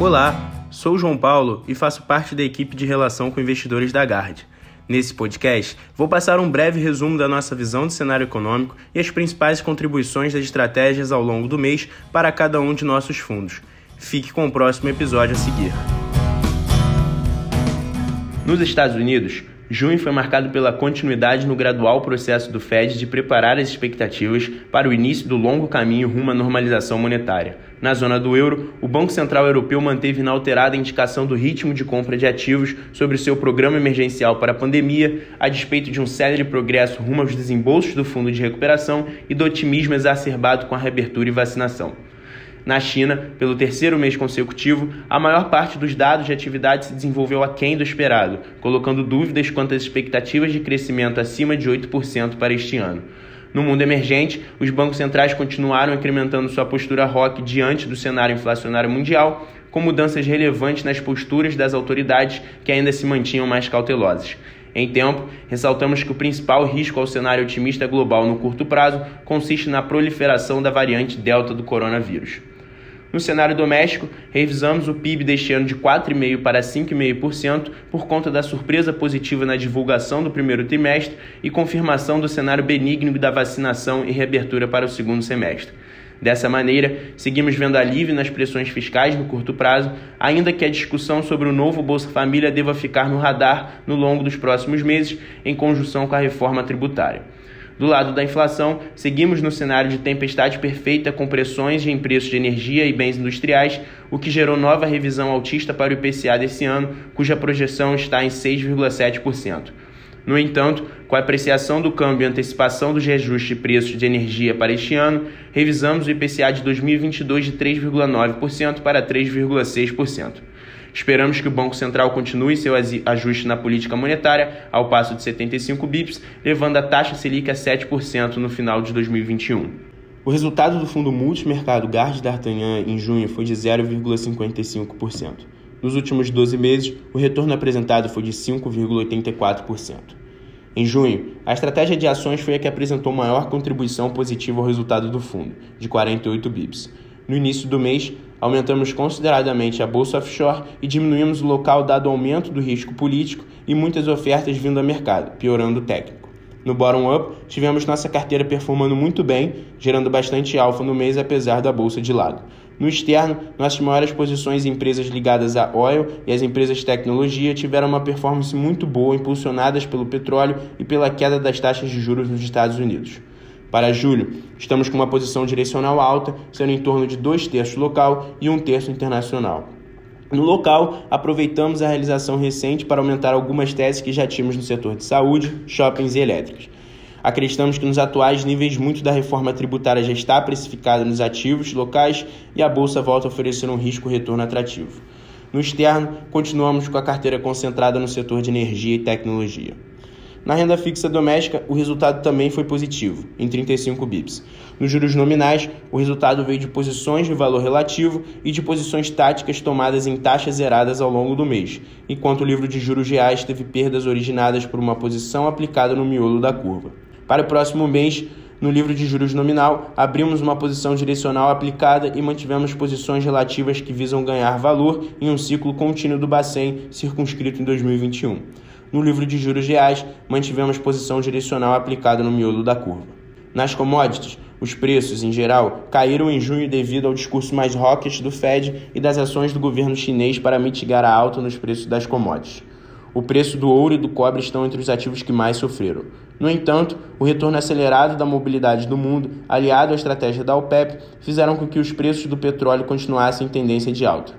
Olá, sou João Paulo e faço parte da equipe de relação com investidores da Gard. Nesse podcast, vou passar um breve resumo da nossa visão do cenário econômico e as principais contribuições das estratégias ao longo do mês para cada um de nossos fundos. Fique com o próximo episódio a seguir. Nos Estados Unidos, junho foi marcado pela continuidade no gradual processo do Fed de preparar as expectativas para o início do longo caminho rumo à normalização monetária. Na zona do euro, o Banco Central Europeu manteve inalterada a indicação do ritmo de compra de ativos sobre seu programa emergencial para a pandemia, a despeito de um célere progresso rumo aos desembolsos do Fundo de Recuperação e do otimismo exacerbado com a reabertura e vacinação. Na China, pelo terceiro mês consecutivo, a maior parte dos dados de atividade se desenvolveu aquém do esperado, colocando dúvidas quanto às expectativas de crescimento acima de 8% para este ano. No mundo emergente, os bancos centrais continuaram incrementando sua postura rock diante do cenário inflacionário mundial, com mudanças relevantes nas posturas das autoridades que ainda se mantinham mais cautelosas. Em tempo, ressaltamos que o principal risco ao cenário otimista global no curto prazo consiste na proliferação da variante Delta do coronavírus. No cenário doméstico, revisamos o PIB deste ano de 4,5% para 5,5% por conta da surpresa positiva na divulgação do primeiro trimestre e confirmação do cenário benigno da vacinação e reabertura para o segundo semestre. Dessa maneira, seguimos vendo alívio nas pressões fiscais no curto prazo, ainda que a discussão sobre o novo Bolsa Família deva ficar no radar no longo dos próximos meses, em conjunção com a reforma tributária. Do lado da inflação, seguimos no cenário de tempestade perfeita com pressões em preços de energia e bens industriais, o que gerou nova revisão altista para o IPCA desse ano, cuja projeção está em 6,7%. No entanto, com a apreciação do câmbio e antecipação dos reajustes de preços de energia para este ano, revisamos o IPCA de 2022 de 3,9% para 3,6%. Esperamos que o Banco Central continue seu ajuste na política monetária ao passo de 75 bips, levando a taxa Selic a 7% no final de 2021. O resultado do fundo multimercado Gard d'Artagnan em junho foi de 0,55%. Nos últimos 12 meses, o retorno apresentado foi de 5,84%. Em junho, a estratégia de ações foi a que apresentou maior contribuição positiva ao resultado do fundo, de 48 bips. No início do mês, aumentamos consideradamente a bolsa offshore e diminuímos o local dado o aumento do risco político e muitas ofertas vindo ao mercado, piorando o técnico. No bottom-up, tivemos nossa carteira performando muito bem, gerando bastante alfa no mês apesar da bolsa de lado. No externo, nossas maiores posições em empresas ligadas a oil e as empresas de tecnologia tiveram uma performance muito boa, impulsionadas pelo petróleo e pela queda das taxas de juros nos Estados Unidos. Para julho, estamos com uma posição direcional alta, sendo em torno de dois terços local e um terço internacional. No local, aproveitamos a realização recente para aumentar algumas teses que já tínhamos no setor de saúde, shoppings e elétricas. Acreditamos que nos atuais níveis muito da reforma tributária já está precificada nos ativos locais e a bolsa volta a oferecer um risco-retorno atrativo. No externo, continuamos com a carteira concentrada no setor de energia e tecnologia. Na renda fixa doméstica, o resultado também foi positivo, em 35 bips. Nos juros nominais, o resultado veio de posições de valor relativo e de posições táticas tomadas em taxas zeradas ao longo do mês, enquanto o livro de juros reais teve perdas originadas por uma posição aplicada no miolo da curva. Para o próximo mês, no livro de juros nominal, abrimos uma posição direcional aplicada e mantivemos posições relativas que visam ganhar valor em um ciclo contínuo do Bacen circunscrito em 2021. No livro de juros reais, mantivemos posição direcional aplicada no miolo da curva. Nas commodities, os preços, em geral, caíram em junho devido ao discurso mais hawkish do Fed e das ações do governo chinês para mitigar a alta nos preços das commodities. O preço do ouro e do cobre estão entre os ativos que mais sofreram. No entanto, o retorno acelerado da mobilidade do mundo, aliado à estratégia da OPEP, fizeram com que os preços do petróleo continuassem em tendência de alta.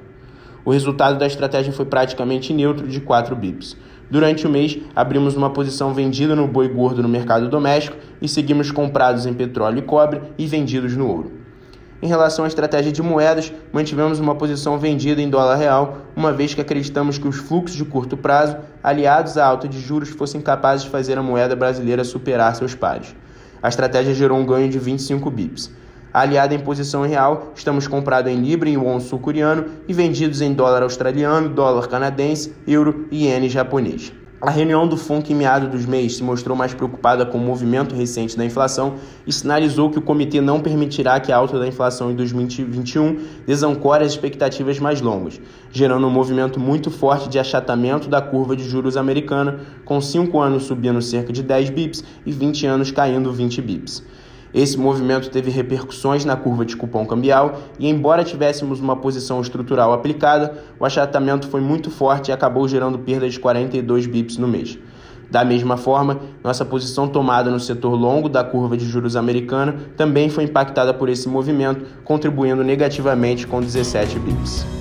O resultado da estratégia foi praticamente neutro de 4 bips. Durante o mês, abrimos uma posição vendida no boi gordo no mercado doméstico e seguimos comprados em petróleo e cobre e vendidos no ouro. Em relação à estratégia de moedas, mantivemos uma posição vendida em dólar real, uma vez que acreditamos que os fluxos de curto prazo, aliados à alta de juros, fossem capazes de fazer a moeda brasileira superar seus pares. A estratégia gerou um ganho de 25 bips. Aliada em posição real, estamos comprados em libra e won sul-coreano e vendidos em dólar australiano, dólar canadense, euro e iene japonês. A reunião do FONC em meados dos meses se mostrou mais preocupada com o movimento recente da inflação e sinalizou que o comitê não permitirá que a alta da inflação em 2021 desancore as expectativas mais longas, gerando um movimento muito forte de achatamento da curva de juros americana, com 5 anos subindo cerca de 10 bips e 20 anos caindo 20 bips. Esse movimento teve repercussões na curva de cupom cambial e, embora tivéssemos uma posição estrutural aplicada, o achatamento foi muito forte e acabou gerando perdas de 42 bips no mês. Da mesma forma, nossa posição tomada no setor longo da curva de juros americana também foi impactada por esse movimento, contribuindo negativamente com 17 bips.